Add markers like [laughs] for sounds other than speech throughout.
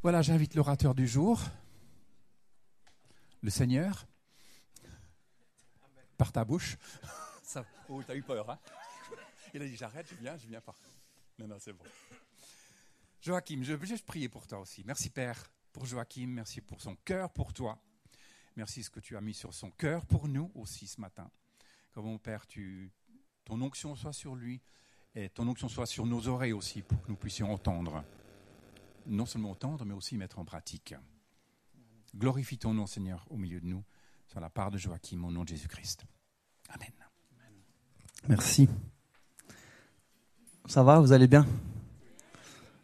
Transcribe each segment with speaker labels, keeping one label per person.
Speaker 1: Voilà, j'invite l'orateur du jour, le Seigneur, par ta bouche. [laughs] Oh, t'as eu peur, hein Il a dit j'arrête, je viens, je viens pas. Non, non, c'est bon. Joachim, je juste prier pour toi aussi. Merci Père pour Joachim, merci pour son cœur pour toi. Merci ce que tu as mis sur son cœur pour nous aussi ce matin. Que mon Père, tu, ton onction soit sur lui et ton onction soit sur nos oreilles aussi pour que nous puissions entendre non seulement entendre, mais aussi mettre en pratique. Glorifie ton nom, Seigneur, au milieu de nous, sur la part de Joachim, au nom de Jésus-Christ. Amen.
Speaker 2: Merci. Ça va, vous allez bien?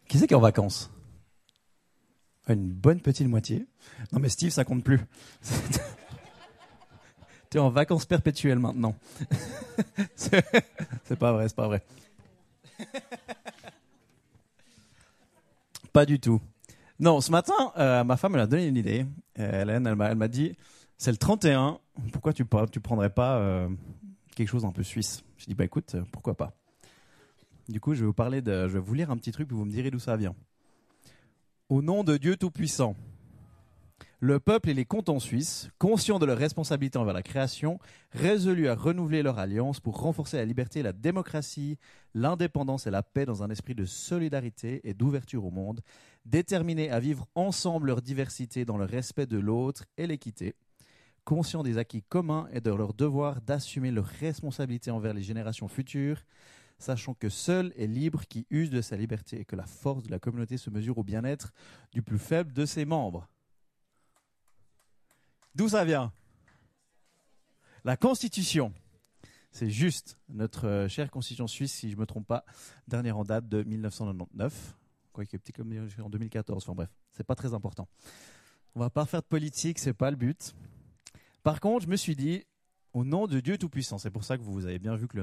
Speaker 2: Qui c'est qui est en vacances? Une bonne petite moitié. Non mais Steve, ça compte plus. [laughs] tu es en vacances perpétuelles maintenant. [laughs] c'est pas vrai, c'est pas vrai. Pas du tout. Non, ce matin, euh, ma femme elle a donné une idée. Euh, Hélène, elle m'a dit, c'est le 31, pourquoi tu ne prendrais pas euh, quelque chose un peu suisse? J'ai dit, bah écoute, pourquoi pas? Du coup, je vais vous parler de, je vais vous lire un petit truc, puis vous me direz d'où ça vient. Au nom de Dieu Tout-Puissant, le peuple et les cantons suisses, conscients de leur responsabilité envers la création, résolus à renouveler leur alliance pour renforcer la liberté, la démocratie, l'indépendance et la paix dans un esprit de solidarité et d'ouverture au monde, déterminés à vivre ensemble leur diversité dans le respect de l'autre et l'équité, conscients des acquis communs et de leur devoir d'assumer leurs responsabilités envers les générations futures, sachant que seul est libre qui use de sa liberté et que la force de la communauté se mesure au bien-être du plus faible de ses membres. D'où ça vient? La Constitution. C'est juste notre euh, chère Constitution suisse, si je ne me trompe pas, dernière en date de 1999. Quoique petit comme en 2014. Enfin bref, c'est pas très important. On va pas faire de politique, c'est pas le but. Par contre, je me suis dit, au nom de Dieu Tout-Puissant, c'est pour ça que vous avez bien vu que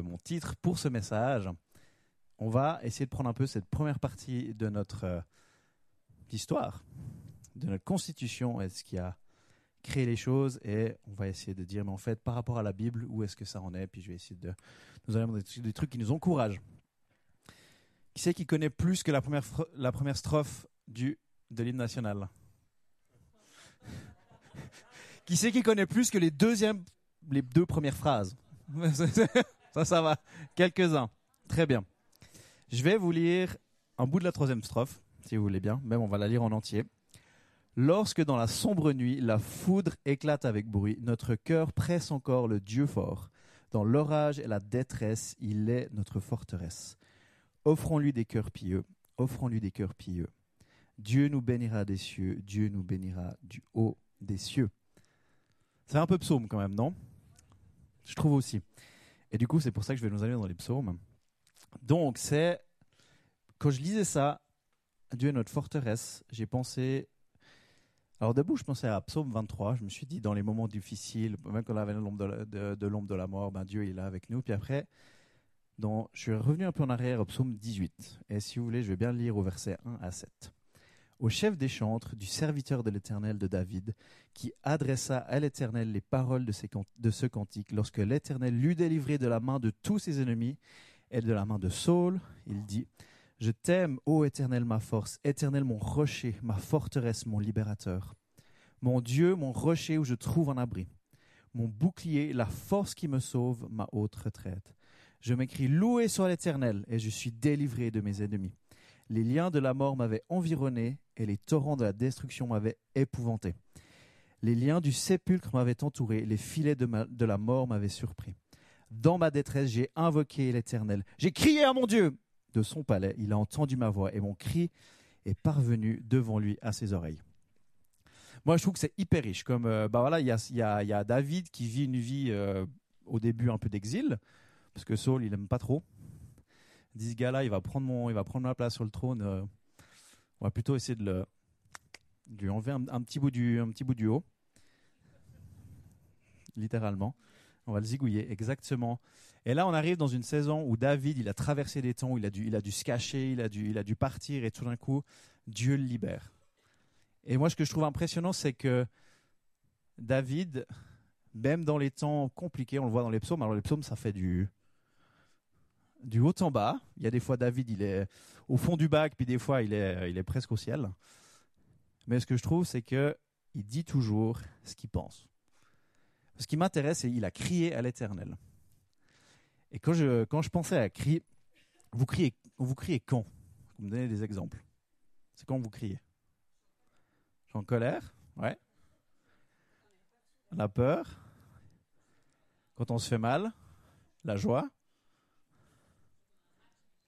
Speaker 2: mon titre pour ce message, on va essayer de prendre un peu cette première partie de notre euh, histoire, de notre constitution et ce qui a créer les choses et on va essayer de dire, mais en fait, par rapport à la Bible, où est-ce que ça en est? Puis je vais essayer de nous aller des, trucs qui nous encouragent. Qui c'est qui connaît plus que la première, la première strophe du, de l'hymne national? [laughs] Qui c'est qui connaît plus que les, les deux premières phrases? [laughs] Ça, ça va. Quelques-uns. Très bien. Je vais vous lire un bout de la troisième strophe, si vous voulez bien. Même on va la lire en entier. Lorsque dans la sombre nuit, la foudre éclate avec bruit, notre cœur presse encore le Dieu fort. Dans l'orage et la détresse, il est notre forteresse. Offrons-lui des cœurs pieux, offrons-lui des cœurs pieux. Dieu nous bénira des cieux, Dieu nous bénira du haut des cieux. C'est un peu psaume quand même, non? Je trouve aussi. Et du coup, c'est pour ça que je vais nous aller dans les psaumes. Donc, c'est. Quand je lisais ça, Dieu est notre forteresse, j'ai pensé alors debout, je pensais à Psaume 23. Je me suis dit, dans les moments difficiles, même quand on avait l'ombre de, l'ombre de, la mort, ben Dieu est là avec nous. Puis après, je suis revenu un peu en arrière au Psaume 18. Et si vous voulez, je vais bien lire au verset 1 à 7. Au chef des chantres, du serviteur de l'Éternel de David, qui adressa à l'Éternel les paroles de, de ce cantique, lorsque l'Éternel l'eut délivré de la main de tous ses ennemis et de la main de Saul, il dit je t'aime, ô Éternel, ma force, Éternel, mon rocher, ma forteresse, mon libérateur. Mon Dieu, mon rocher où je trouve un abri. Mon bouclier, la force qui me sauve, ma haute retraite. Je m'écris Loué soit l'Éternel, et je suis délivré de mes ennemis. Les liens de la mort m'avaient environné, et les torrents de la destruction m'avaient épouvanté. Les liens du sépulcre m'avaient entouré, les filets de la mort m'avaient surpris. Dans ma détresse, j'ai invoqué l'Éternel. J'ai crié à mon Dieu, de son palais, il a entendu ma voix et mon cri est parvenu devant lui à ses oreilles. Moi, je trouve que c'est hyper riche. Comme, euh, bah voilà, il y a, David qui vit une vie euh, au début un peu d'exil, parce que Saul, il aime pas trop. Il dit ce gars-là, il va prendre mon, il va prendre ma place sur le trône. Euh, on va plutôt essayer de le, lui enlever un, petit bout du, un petit bout du haut, littéralement. On va le zigouiller, exactement. Et là, on arrive dans une saison où David, il a traversé des temps, il a dû, se cacher, il a, dû, partir, et tout d'un coup, Dieu le libère. Et moi, ce que je trouve impressionnant, c'est que David, même dans les temps compliqués, on le voit dans les psaumes, alors les psaumes, ça fait du, haut en bas. Il y a des fois, David, il est au fond du bac, puis des fois, il est, il est presque au ciel. Mais ce que je trouve, c'est que il dit toujours ce qu'il pense. Ce qui m'intéresse, c'est qu'il a crié à l'Éternel. Et quand je, quand je pensais à crier, vous criez, vous criez quand? Vous me donnez des exemples. C'est quand vous criez en colère Ouais. La peur Quand on se fait mal La joie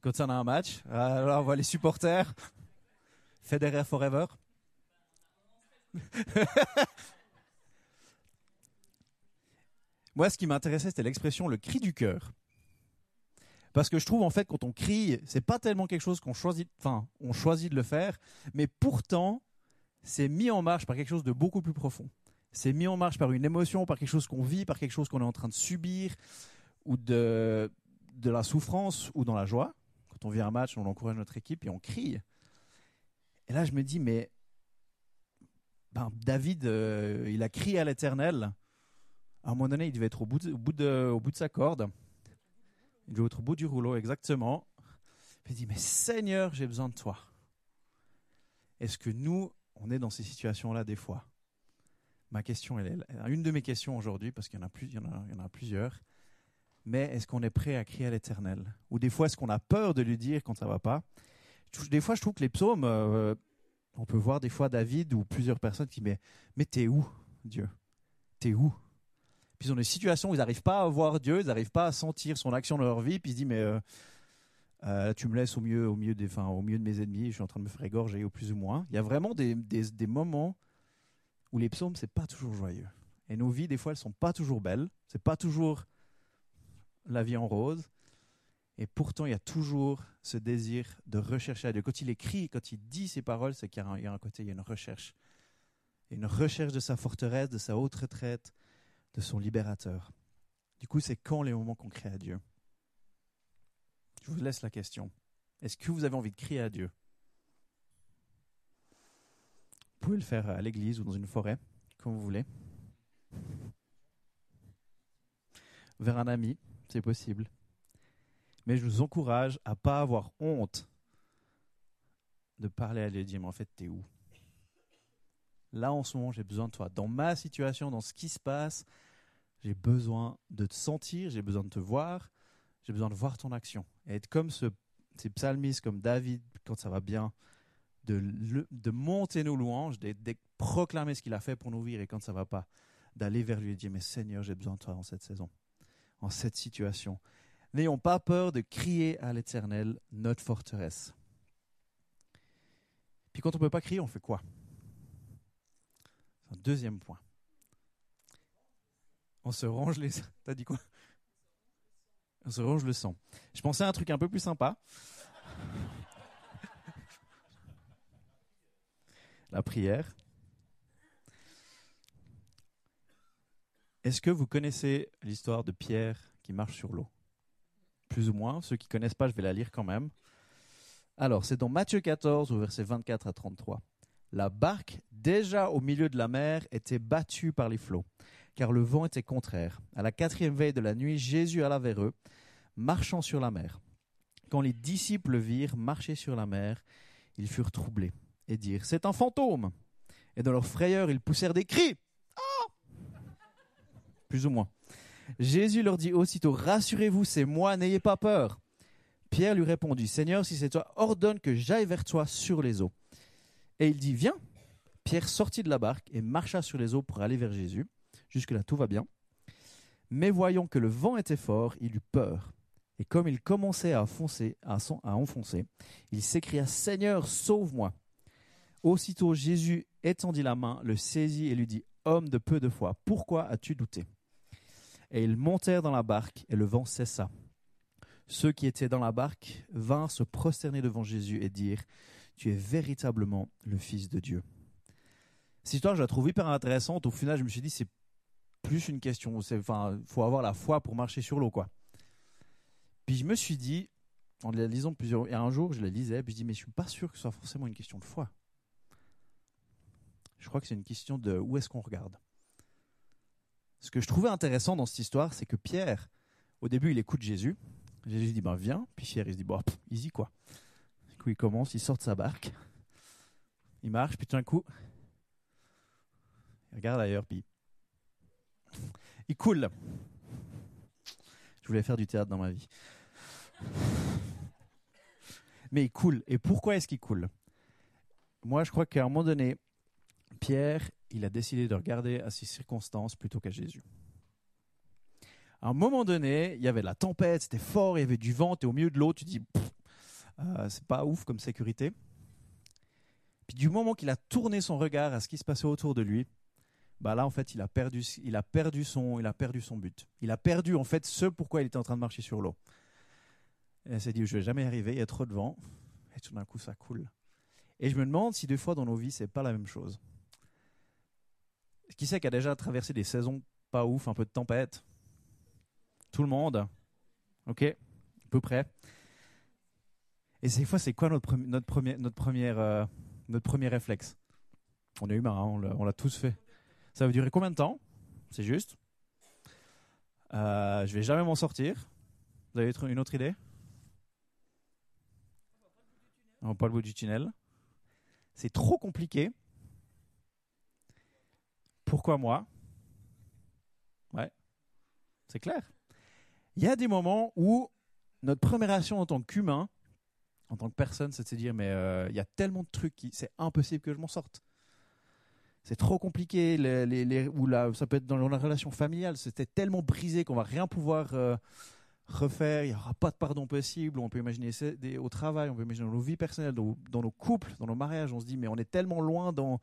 Speaker 2: Quand on a un match Alors on voit les supporters. Federer Forever. [laughs] Moi, ce qui m'intéressait, c'était l'expression le cri du cœur. Parce que je trouve en fait quand on crie, c'est pas tellement quelque chose qu'on choisit, enfin, on choisit de le faire, mais pourtant, c'est mis en marche par quelque chose de beaucoup plus profond. C'est mis en marche par une émotion, par quelque chose qu'on vit, par quelque chose qu'on est en train de subir, ou de, de la souffrance, ou dans la joie. Quand on vit un match, on encourage notre équipe et on crie. Et là, je me dis, mais ben, David, euh, il a crié à l'Éternel. À un moment donné, il devait être au bout de, sa corde. Il devait être au bout du rouleau, exactement. Il dit, mais Seigneur, j'ai besoin de toi. Est-ce que nous, on est dans ces situations-là des fois? Ma question, elle est une de mes questions aujourd'hui, parce qu'il y en a plusieurs. Mais est-ce qu'on est prêt à crier à l'Éternel? Ou des fois, est-ce qu'on a peur de lui dire quand ça va pas? Des fois, je trouve que les psaumes, euh, on peut voir des fois David ou plusieurs personnes qui disent, mais, mais t'es où, Dieu? T'es où? Puis ils ont des situations où ils n'arrivent pas à voir Dieu, ils n'arrivent pas à sentir son action dans leur vie, puis ils se disent, mais euh, euh, tu me laisses au milieu, au, milieu des, enfin, au milieu de mes ennemis, je suis en train de me faire égorger au plus ou moins. Il y a vraiment des, moments où les psaumes, c'est pas toujours joyeux. Et nos vies, des fois, elles sont pas toujours belles. C'est pas toujours la vie en rose. Et pourtant, il y a toujours ce désir de rechercher à Dieu. Quand il écrit, quand il dit ces paroles, c'est qu'il y, a un côté, il y a une recherche. Il y a une recherche de sa forteresse, de sa haute retraite, de son libérateur. Du coup, c'est quand les moments qu'on crie à Dieu? Je vous laisse la question. Est-ce que vous avez envie de crier à Dieu? Vous pouvez le faire à l'église ou dans une forêt, comme vous voulez. Vers un ami, c'est possible mais je vous encourage à pas avoir honte de parler à Dieu mais en fait, t'es où? Là, en ce moment, j'ai besoin de toi. Dans ma situation, dans ce qui se passe, j'ai besoin de te sentir, j'ai besoin de te voir, j'ai besoin de voir ton action. Et être comme ce, ces psalmistes, comme David, quand ça va bien, de, monter nos louanges, de, de proclamer ce qu'il a fait pour nous vivre, et quand ça va pas, d'aller vers lui et dire, mais Seigneur, j'ai besoin de toi en cette saison, en cette situation. N'ayons pas peur de crier à l'Éternel, notre forteresse. Puis quand on ne peut pas crier, on fait quoi? Un deuxième point. On se range les... T'as dit quoi? On se range le sang. Je pensais à un truc un peu plus sympa. La prière. Est-ce que vous connaissez l'histoire de Pierre qui marche sur l'eau? Plus ou moins. Ceux qui connaissent pas, je vais la lire quand même. Alors, c'est dans Matthieu 14, au verset 24 à 33. La barque, déjà au milieu de la mer, était battue par les flots, car le vent était contraire. À la quatrième veille de la nuit, Jésus alla vers eux, marchant sur la mer. Quand les disciples virent marcher sur la mer, ils furent troublés et dirent C'est un fantôme Et dans leur frayeur, ils poussèrent des cris ah Plus ou moins. Jésus leur dit aussitôt, Rassurez-vous, c'est moi, n'ayez pas peur. Pierre lui répondit, Seigneur, si c'est toi, ordonne que j'aille vers toi sur les eaux. Et il dit, Viens. Pierre sortit de la barque et marcha sur les eaux pour aller vers Jésus. Jusque-là, tout va bien. Mais voyant que le vent était fort, il eut peur. Et comme il commençait à, foncer, enfoncer, il s'écria, Seigneur, sauve-moi. Aussitôt Jésus étendit la main, le saisit et lui dit, Homme de peu de foi, pourquoi as-tu douté? Et ils montèrent dans la barque, et le vent cessa. Ceux qui étaient dans la barque vinrent se prosterner devant Jésus et dire Tu es véritablement le Fils de Dieu. Cette histoire, je la trouve hyper intéressante. Au final, je me suis dit C'est plus une question. Enfin, faut avoir la foi pour marcher sur l'eau, quoi. Puis je me suis dit, en la lisant plusieurs. Et un jour, je la lisais, puis je dis Mais je suis pas sûr que ce soit forcément une question de foi. Je crois que c'est une question de où est-ce qu'on regarde ce que je trouvais intéressant dans cette histoire, c'est que Pierre, au début, il écoute Jésus. Jésus dit, ben viens. Puis Pierre, il se dit, bon, easy quoi. Coup, il commence, il sort de sa barque. Il marche, puis tout d'un coup, Il regarde ailleurs, puis il coule. Je voulais faire du théâtre dans ma vie. Mais il coule. Et pourquoi est-ce qu'il coule? Moi, je crois qu'à un moment donné, Pierre, il a décidé de regarder à ses circonstances plutôt qu'à Jésus. À un moment donné, il y avait la tempête, c'était fort, il y avait du vent, es au milieu de l'eau, tu dis, euh, c'est pas ouf comme sécurité. Puis du moment qu'il a tourné son regard à ce qui se passait autour de lui, bah là en fait il a perdu, il a perdu son, il a perdu son but. Il a perdu en fait ce pourquoi il était en train de marcher sur l'eau. Il s'est dit je vais jamais y arriver, il y a trop de vent. Et tout d'un coup ça coule. Et je me demande si deux fois dans nos vies c'est pas la même chose. Qui sait qui a déjà traversé des saisons pas ouf, un peu de tempête? Tout le monde Ok? À peu près. Et ces fois, c'est quoi notre, premier, notre, euh, notre premier réflexe? On est humain, on l'a tous fait. Ça va durer combien de temps? C'est juste. Euh, je vais jamais m'en sortir. Vous avez une autre idée? On pas le bout du tunnel. C'est trop compliqué. Pourquoi moi? Ouais, c'est clair. Il y a des moments où notre première action en tant qu'humain, en tant que personne, c'est de se dire mais euh, il y a tellement de trucs qui c'est impossible que je m'en sorte. C'est trop compliqué. Les, les, ou là, ça peut être dans la relation familiale. C'était tellement brisé qu'on va rien pouvoir euh, refaire. Il n'y aura pas de pardon possible. On peut imaginer au travail, on peut imaginer dans nos vies personnelles, dans, dans, nos couples, dans nos mariages. On se dit mais on est tellement loin dans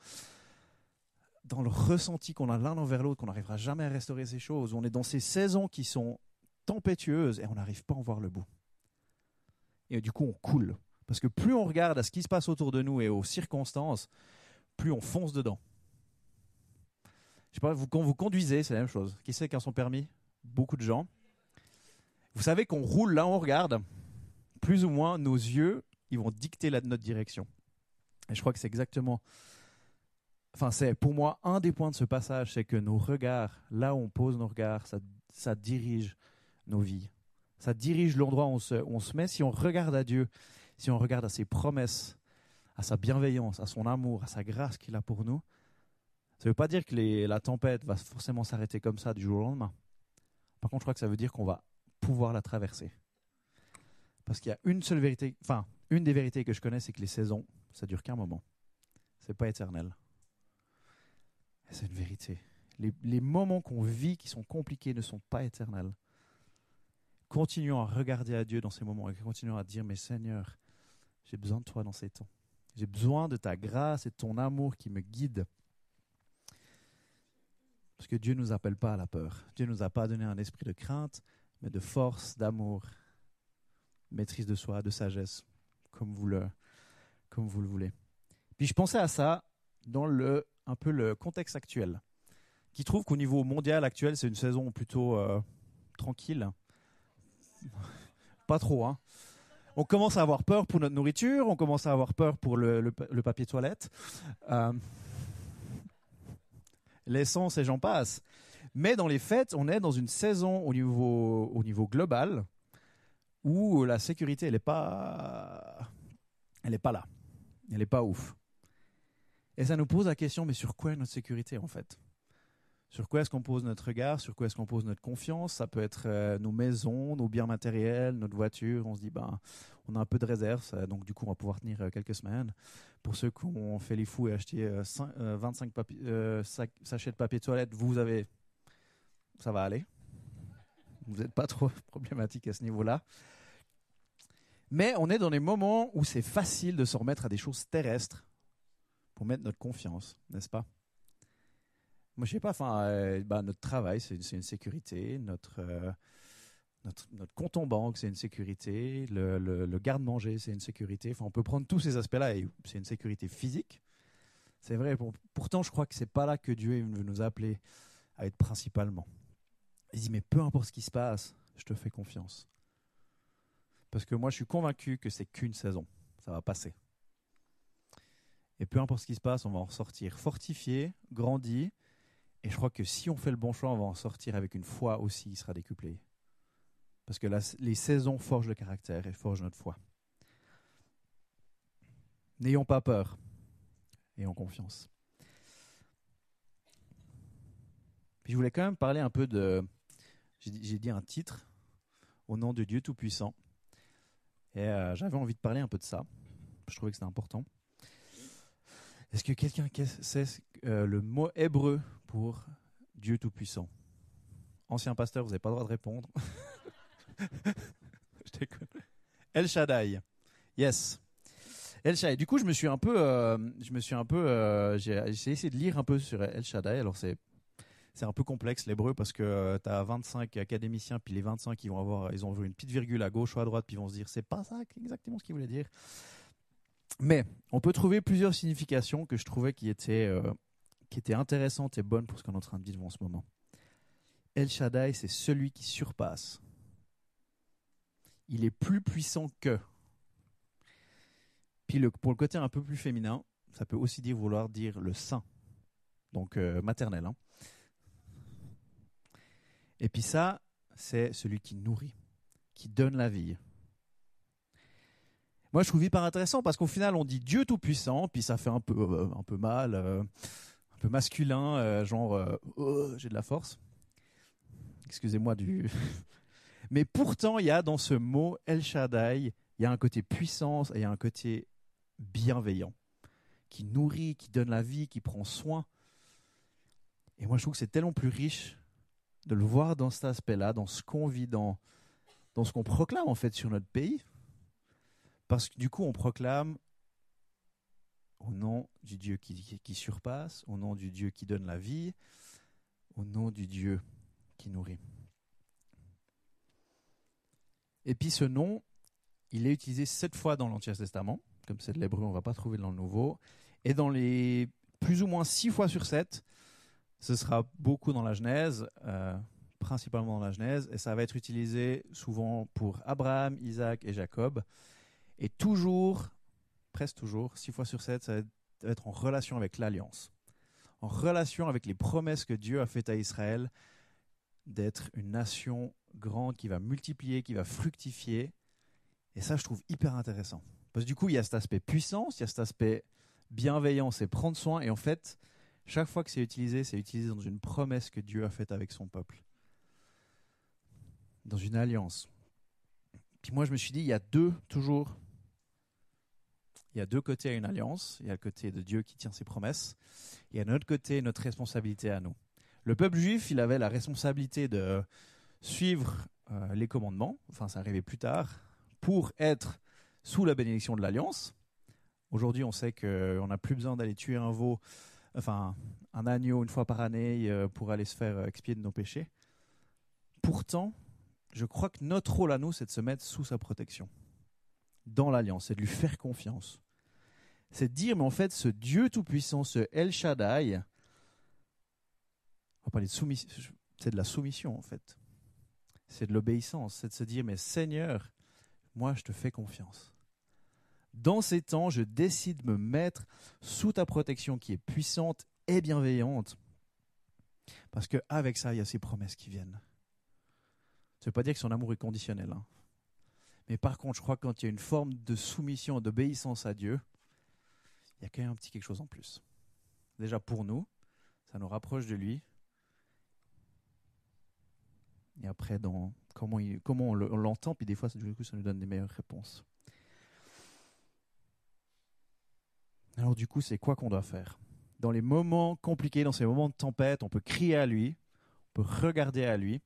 Speaker 2: dans le ressenti qu'on a l'un envers l'autre, qu'on n'arrivera jamais à restaurer ces choses. On est dans ces saisons qui sont tempétueuses et on n'arrive pas à en voir le bout. Et du coup, on coule. Parce que plus on regarde à ce qui se passe autour de nous et aux circonstances, plus on fonce dedans. Je sais pas, quand vous conduisez, c'est la même chose. Qui sait qui a son permis? Beaucoup de gens. Vous savez qu'on roule là, on regarde. Plus ou moins, nos yeux, ils vont dicter notre direction. Et je crois que c'est exactement enfin c'est pour moi un des points de ce passage, c'est que nos regards, là où on pose nos regards, ça, dirige nos vies. Ça dirige l'endroit où on se, met. Si on regarde à Dieu, si on regarde à ses promesses, à sa bienveillance, à son amour, à sa grâce qu'il a pour nous, ça ne veut pas dire que la tempête va forcément s'arrêter comme ça du jour au lendemain. Par contre, je crois que ça veut dire qu'on va pouvoir la traverser. Parce qu'il y a une seule vérité, enfin, une des vérités que je connais, c'est que les saisons, ça dure qu'un moment. C'est pas éternel. C'est une vérité. Les, moments qu'on vit qui sont compliqués ne sont pas éternels. Continuons à regarder à Dieu dans ces moments et continuons à dire, mais Seigneur, j'ai besoin de toi dans ces temps. J'ai besoin de ta grâce et de ton amour qui me guide. Parce que Dieu ne nous appelle pas à la peur. Dieu ne nous a pas donné un esprit de crainte, mais de force, d'amour, maîtrise de soi, de sagesse, comme vous le, comme vous le voulez. Puis je pensais à ça dans le un peu le contexte actuel, qui trouve qu'au niveau mondial actuel, c'est une saison plutôt euh, tranquille. [laughs] Pas trop, hein. On commence à avoir peur pour notre nourriture, on commence à avoir peur pour le, papier toilette. Euh, L'essence et j'en passe. Mais dans les fêtes, on est dans une saison au niveau, au niveau global où la sécurité, elle n'est pas, pas là. Elle n'est pas ouf. Et ça nous pose la question, mais sur quoi est notre sécurité en fait? Sur quoi est-ce qu'on pose notre regard? Sur quoi est-ce qu'on pose notre confiance? Ça peut être euh, nos maisons, nos biens matériels, notre voiture. On se dit, ben, on a un peu de réserve, donc du coup, on va pouvoir tenir euh, quelques semaines. Pour ceux qui ont fait les fous et acheté 25 euh, sachets de papier toilette, vous avez, ça va aller. Vous n'êtes pas trop [laughs] problématique à ce niveau-là. Mais on est dans des moments où c'est facile de se remettre à des choses terrestres pour mettre notre confiance, n'est-ce pas? Moi, je sais pas, enfin, euh, bah, notre travail, c'est une, sécurité, notre, euh, notre, notre, compte en banque, c'est une sécurité, le, le, garde-manger, c'est une sécurité. Enfin, on peut prendre tous ces aspects-là et c'est une sécurité physique. C'est vrai, pourtant, je crois que c'est pas là que Dieu veut nous appeler à être principalement. Il dit, mais peu importe ce qui se passe, je te fais confiance. Parce que moi, je suis convaincu que c'est qu'une saison. Ça va passer. Et peu importe ce qui se passe, on va en ressortir fortifié, grandi. Et je crois que si on fait le bon choix, on va en sortir avec une foi aussi, il sera décuplé. Parce que les saisons forgent le caractère et forgent notre foi. N'ayons pas peur, ayons confiance. Je voulais quand même parler un peu de. J'ai dit un titre au nom de Dieu Tout-Puissant. Et euh, j'avais envie de parler un peu de ça. Je trouvais que c'était important. Est-ce que quelqu'un sait euh, le mot hébreu pour Dieu Tout-Puissant Ancien pasteur, vous n'avez pas le droit de répondre. [laughs] je déconne. El Shaddai. Yes. El Shaddai. Du coup, je me suis un peu, euh, je me suis un peu, euh, j'ai essayé de lire un peu sur El Shaddai. Alors c'est, c'est un peu complexe l'hébreu parce que tu as 25 académiciens, puis les 25 ils vont avoir, ils ont vu une petite virgule à gauche ou à droite, puis ils vont se dire c'est pas ça exactement ce qu'il voulait dire. Mais on peut trouver plusieurs significations que je trouvais qui étaient, euh, qui étaient intéressantes et bonnes pour ce qu'on est en train de vivre en ce moment. El Shaddai, c'est celui qui surpasse. Il est plus puissant que. Puis pour le côté un peu plus féminin, ça peut aussi dire vouloir dire le saint, donc euh, maternel. Hein. Et puis ça, c'est celui qui nourrit, qui donne la vie. Moi, je trouve hyper intéressant parce qu'au final, on dit Dieu tout-puissant, puis ça fait un peu, euh, un peu mal, euh, un peu masculin, genre oh, j'ai de la force. Excusez-moi du. [laughs] Mais pourtant, il y a dans ce mot El Shaddai, il y a un côté puissance et il y a un côté bienveillant, qui nourrit, qui donne la vie, qui prend soin. Et moi, je trouve que c'est tellement plus riche de le voir dans cet aspect-là, dans ce qu'on vit, dans, dans ce qu'on proclame en fait sur notre pays. Parce que du coup, on proclame au nom du Dieu qui, surpasse, au nom du Dieu qui donne la vie, au nom du Dieu qui nourrit. Et puis ce nom, il est utilisé sept fois dans l'Ancien Testament, comme c'est de l'hébreu, on ne va pas trouver dans le Nouveau. Et dans les plus ou moins six fois sur sept, ce sera beaucoup dans la Genèse, euh, principalement dans la Genèse, et ça va être utilisé souvent pour Abraham, Isaac et Jacob. Et toujours, presque toujours, six fois sur sept, ça va être en relation avec l'alliance, en relation avec les promesses que Dieu a faites à Israël d'être une nation grande qui va multiplier, qui va fructifier. Et ça, je trouve hyper intéressant. Parce que du coup, il y a cet aspect puissance, il y a cet aspect bienveillance et prendre soin. Et en fait, chaque fois que c'est utilisé, c'est utilisé dans une promesse que Dieu a faite avec son peuple. Dans une alliance. Puis moi, je me suis dit, il y a deux, toujours, il y a deux côtés à une alliance. Il y a le côté de Dieu qui tient ses promesses. Il y a un autre côté, notre responsabilité à nous. Le peuple juif, il avait la responsabilité de suivre euh, les commandements, enfin ça arrivait plus tard, pour être sous la bénédiction de l'alliance. Aujourd'hui, on sait qu'on n'a plus besoin d'aller tuer un veau, enfin un agneau une fois par année euh, pour aller se faire expier de nos péchés. Pourtant, je crois que notre rôle à nous, c'est de se mettre sous sa protection, dans l'alliance, c'est de lui faire confiance. C'est de dire, mais en fait, ce Dieu Tout-Puissant, ce El Shaddai, on va parler de soumission, c'est de la soumission en fait c'est de l'obéissance, c'est de se dire, mais Seigneur, moi je te fais confiance. Dans ces temps, je décide de me mettre sous ta protection qui est puissante et bienveillante. Parce qu'avec ça, il y a ces promesses qui viennent. Ça ne veut pas dire que son amour est conditionnel. Hein. Mais par contre, je crois que quand il y a une forme de soumission, d'obéissance à Dieu, il y a quand même un petit quelque chose en plus. Déjà pour nous, ça nous rapproche de lui, et après dans comment, comment on l'entend, puis des fois du coup ça nous donne des meilleures réponses. Alors du coup, c'est quoi qu'on doit faire? Dans les moments compliqués, dans ces moments de tempête, on peut crier à lui, on peut regarder à lui,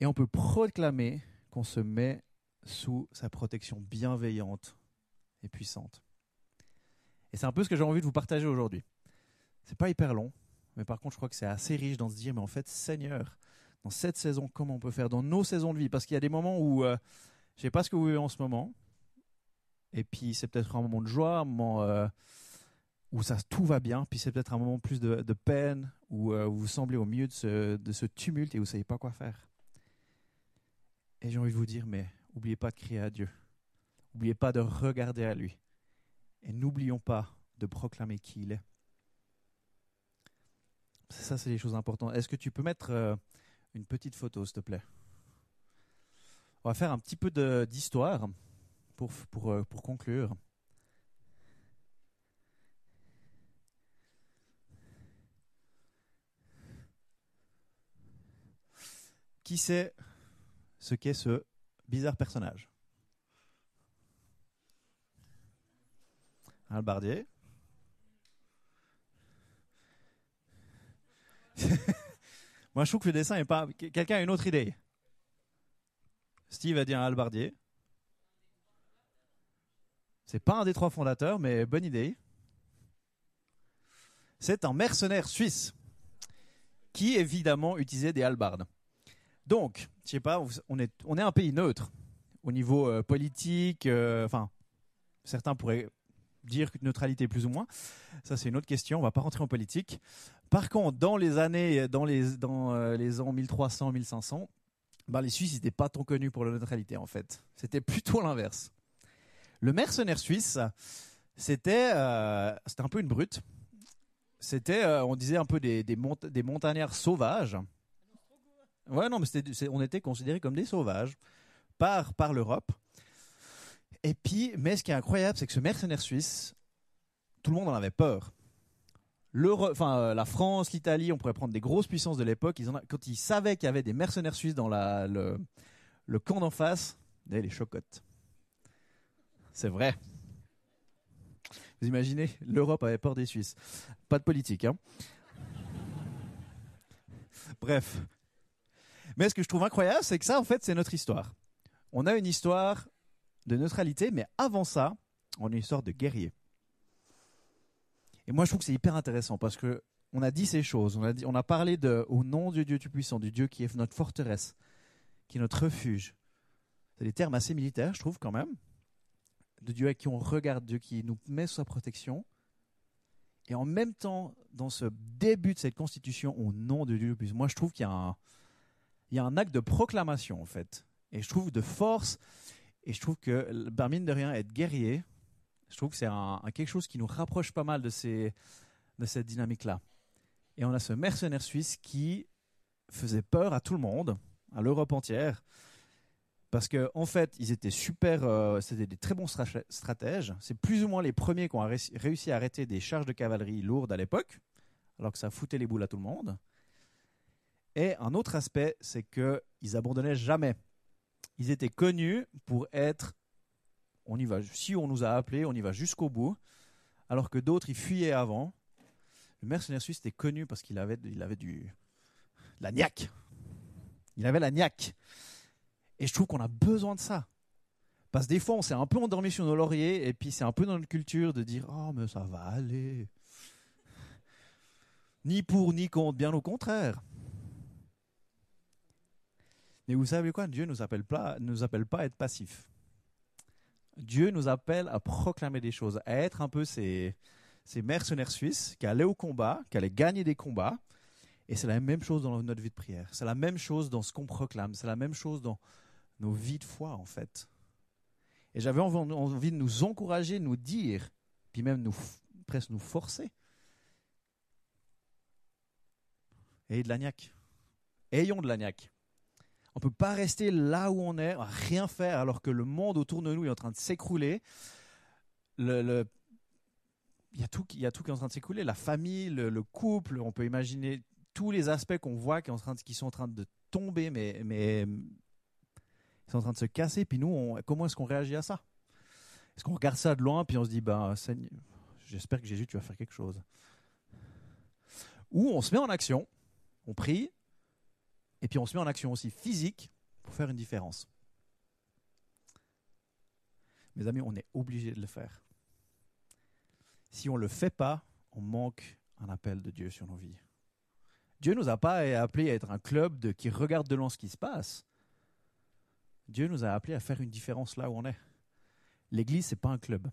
Speaker 2: et on peut proclamer qu'on se met sous sa protection bienveillante et puissante. Et c'est un peu ce que j'ai envie de vous partager aujourd'hui. C'est pas hyper long, mais par contre, je crois que c'est assez riche dans se dire, mais en fait, Seigneur, dans cette saison, comment on peut faire, dans nos saisons de vie? Parce qu'il y a des moments où, euh, je sais pas ce que vous vivez en ce moment, et puis c'est peut-être un moment de joie, un moment euh, où ça, tout va bien, puis c'est peut-être un moment plus de, peine, où, euh, vous semblez au milieu de ce, de ce tumulte et vous savez pas quoi faire. Et j'ai envie de vous dire, mais n'oubliez pas de crier à Dieu. N'oubliez pas de regarder à lui. Et n'oublions pas de proclamer qui il est. Ça, c'est les choses importantes. Est-ce que tu peux mettre une petite photo, s'il te plaît? On va faire un petit peu d'histoire pour, pour, euh, pour conclure. qui sait ce qu'est ce bizarre personnage? Albardier. [laughs] Moi, je trouve que le dessin est pas. Quelqu'un a une autre idée Steve a dit un Albardier. C'est pas un des trois fondateurs, mais bonne idée. C'est un mercenaire suisse qui évidemment utilisait des halbardes. Donc, je sais pas, on est, on est un pays neutre au niveau euh, politique. euh, Enfin, certains pourraient dire que neutralité plus ou moins. Ça, c'est une autre question. On va pas rentrer en politique. Par contre, dans les années, dans les, dans euh, les ans 1300, 1500, ben, les Suisses n'étaient pas tant connus pour la neutralité en fait. C'était plutôt l'inverse. Le mercenaire suisse, c'était, euh, un peu une brute. C'était, euh, on disait un peu des, des, mont- des montagnards sauvages. Ouais, non, mais on était considérés comme des sauvages par, par l'Europe. Et puis, mais ce qui est incroyable, c'est que ce mercenaire suisse, tout le monde en avait peur. L'Euro- enfin, euh, la France, l'Italie, on pourrait prendre des grosses puissances de l'époque. Ils quand ils savaient qu'il y avait des mercenaires suisses dans la, le, le camp d'en face, eh, les chocottes. C'est vrai. Vous imaginez, l'Europe avait peur des Suisses. Pas de politique, hein. Bref. Mais ce que je trouve incroyable, c'est que ça, en fait, c'est notre histoire. On a une histoire de neutralité, mais avant ça, on a une histoire de guerrier. Et moi, je trouve que c'est hyper intéressant parce que on a dit ces choses. On a, parlé de, au nom du Dieu Tout-Puissant, du Dieu qui est notre forteresse, qui est notre refuge. C'est des termes assez militaires, je trouve, quand même. De Dieu à qui on regarde, Dieu qui nous met sous sa protection. Et en même temps, dans ce début de cette constitution, au nom de Dieu Tout-Puissant, moi, je trouve qu'il y y a un acte de proclamation, en fait. Et je trouve de force. Et je trouve que, ben, mine de rien, être guerrier, je trouve que c'est quelque chose qui nous rapproche pas mal de, cette dynamique-là. Et on a ce mercenaire suisse qui faisait peur à tout le monde, à l'Europe entière, parce qu'en en fait, ils étaient super, euh, c'était des très bons stra- stratèges. C'est plus ou moins les premiers qui ont réussi à arrêter des charges de cavalerie lourdes à l'époque, alors que ça foutait les boules à tout le monde. Et un autre aspect, c'est qu'ils abandonnaient jamais. Ils étaient connus pour être on y va. Si on nous a appelés, on y va jusqu'au bout. Alors que d'autres, ils fuyaient avant. Le mercenaire suisse était connu parce qu'il avait, il du, la niaque. Il avait la niaque. Et je trouve qu'on a besoin de ça. Parce que des fois, on s'est un peu endormi sur nos lauriers, et puis c'est un peu dans notre culture de dire Oh, mais ça va aller. Ni pour ni contre, bien au contraire. Mais vous savez quoi? Dieu nous appelle pas, nous appelle pas à être passifs. Dieu nous appelle à proclamer des choses, à être un peu ces, ces mercenaires suisses qui allaient au combat, qui allaient gagner des combats. Et c'est la même chose dans notre vie de prière. C'est la même chose dans ce qu'on proclame. C'est la même chose dans nos vies de foi, en fait. Et j'avais envie, de nous encourager, nous dire, puis même presque nous forcer. Ayez de l'agnac. Ayons de l'agnac. On peut pas rester là où on est, rien faire, alors que le monde autour de nous est en train de s'écrouler. Le, le- il, y a tout, qui- est en train de s'écrouler. La famille, le, le couple, on peut imaginer tous les aspects qu'on voit qui, sont en train de tomber, mais, mais ils sont en train de se casser. Puis nous, comment est-ce qu'on réagit à ça? Est-ce qu'on regarde ça de loin, puis on se dit, ben, j'espère que Jésus, tu vas faire quelque chose Ou on se met en action, on prie, et puis on se met en action aussi physique pour faire une différence. Mes amis, on est obligé de le faire. Si on ne le fait pas, on manque un appel de Dieu sur nos vies. Dieu nous a pas appelés à être un club de, qui regarde de loin ce qui se passe. Dieu nous a appelés à faire une différence là où on est. L'Église, c'est pas un club.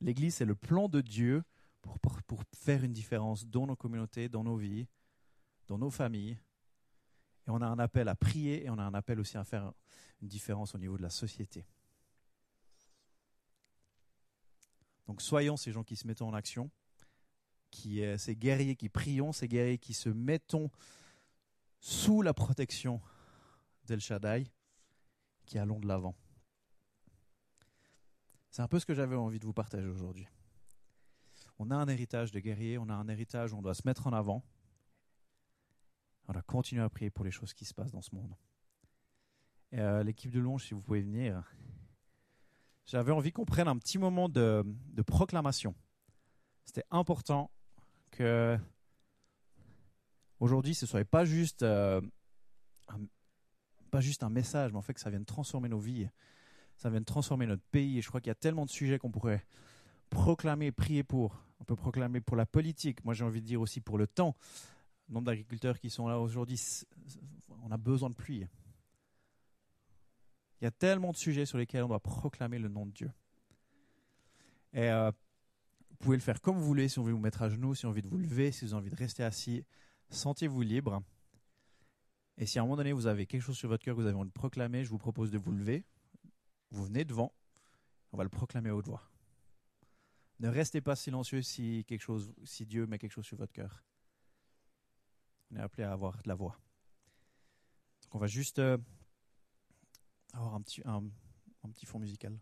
Speaker 2: L'Église, c'est le plan de Dieu pour, pour, pour faire une différence dans nos communautés, dans nos vies, dans nos familles. Et on a un appel à prier et on a un appel aussi à faire une différence au niveau de la société. Donc soyons ces gens qui se mettent en action, qui, euh, ces guerriers qui prions, ces guerriers qui se mettons sous la protection d'El Shaddai, qui allons de l'avant. C'est un peu ce que j'avais envie de vous partager aujourd'hui. On a un héritage de guerrier, on a un héritage où on doit se mettre en avant. On doit continuer à prier pour les choses qui se passent dans ce monde. Euh, l'équipe de Longe, si vous pouvez venir, j'avais envie qu'on prenne un petit moment de, proclamation. C'était important que aujourd'hui, ce soit pas juste, euh, un, pas juste un message, mais en fait que ça vienne transformer nos vies, ça vienne transformer notre pays. Et je crois qu'il y a tellement de sujets qu'on pourrait proclamer, prier pour. On peut proclamer pour la politique. Moi, j'ai envie de dire aussi pour le temps. Nombre d'agriculteurs qui sont là aujourd'hui, on a besoin de pluie. Il y a tellement de sujets sur lesquels on doit proclamer le nom de Dieu. Et euh, vous pouvez le faire comme vous voulez, si on veut vous mettre à genoux, si on veut vous lever, si vous avez envie de rester assis. Sentez-vous libre. Et si à un moment donné vous avez quelque chose sur votre cœur que vous avez envie de proclamer, je vous propose de vous lever. Vous venez devant. On va le proclamer à haute voix. Ne restez pas silencieux si, quelque chose, si Dieu met quelque chose sur votre cœur. On est appelé à avoir de la voix. Donc on va juste euh, avoir un petit, un, un petit fond musical.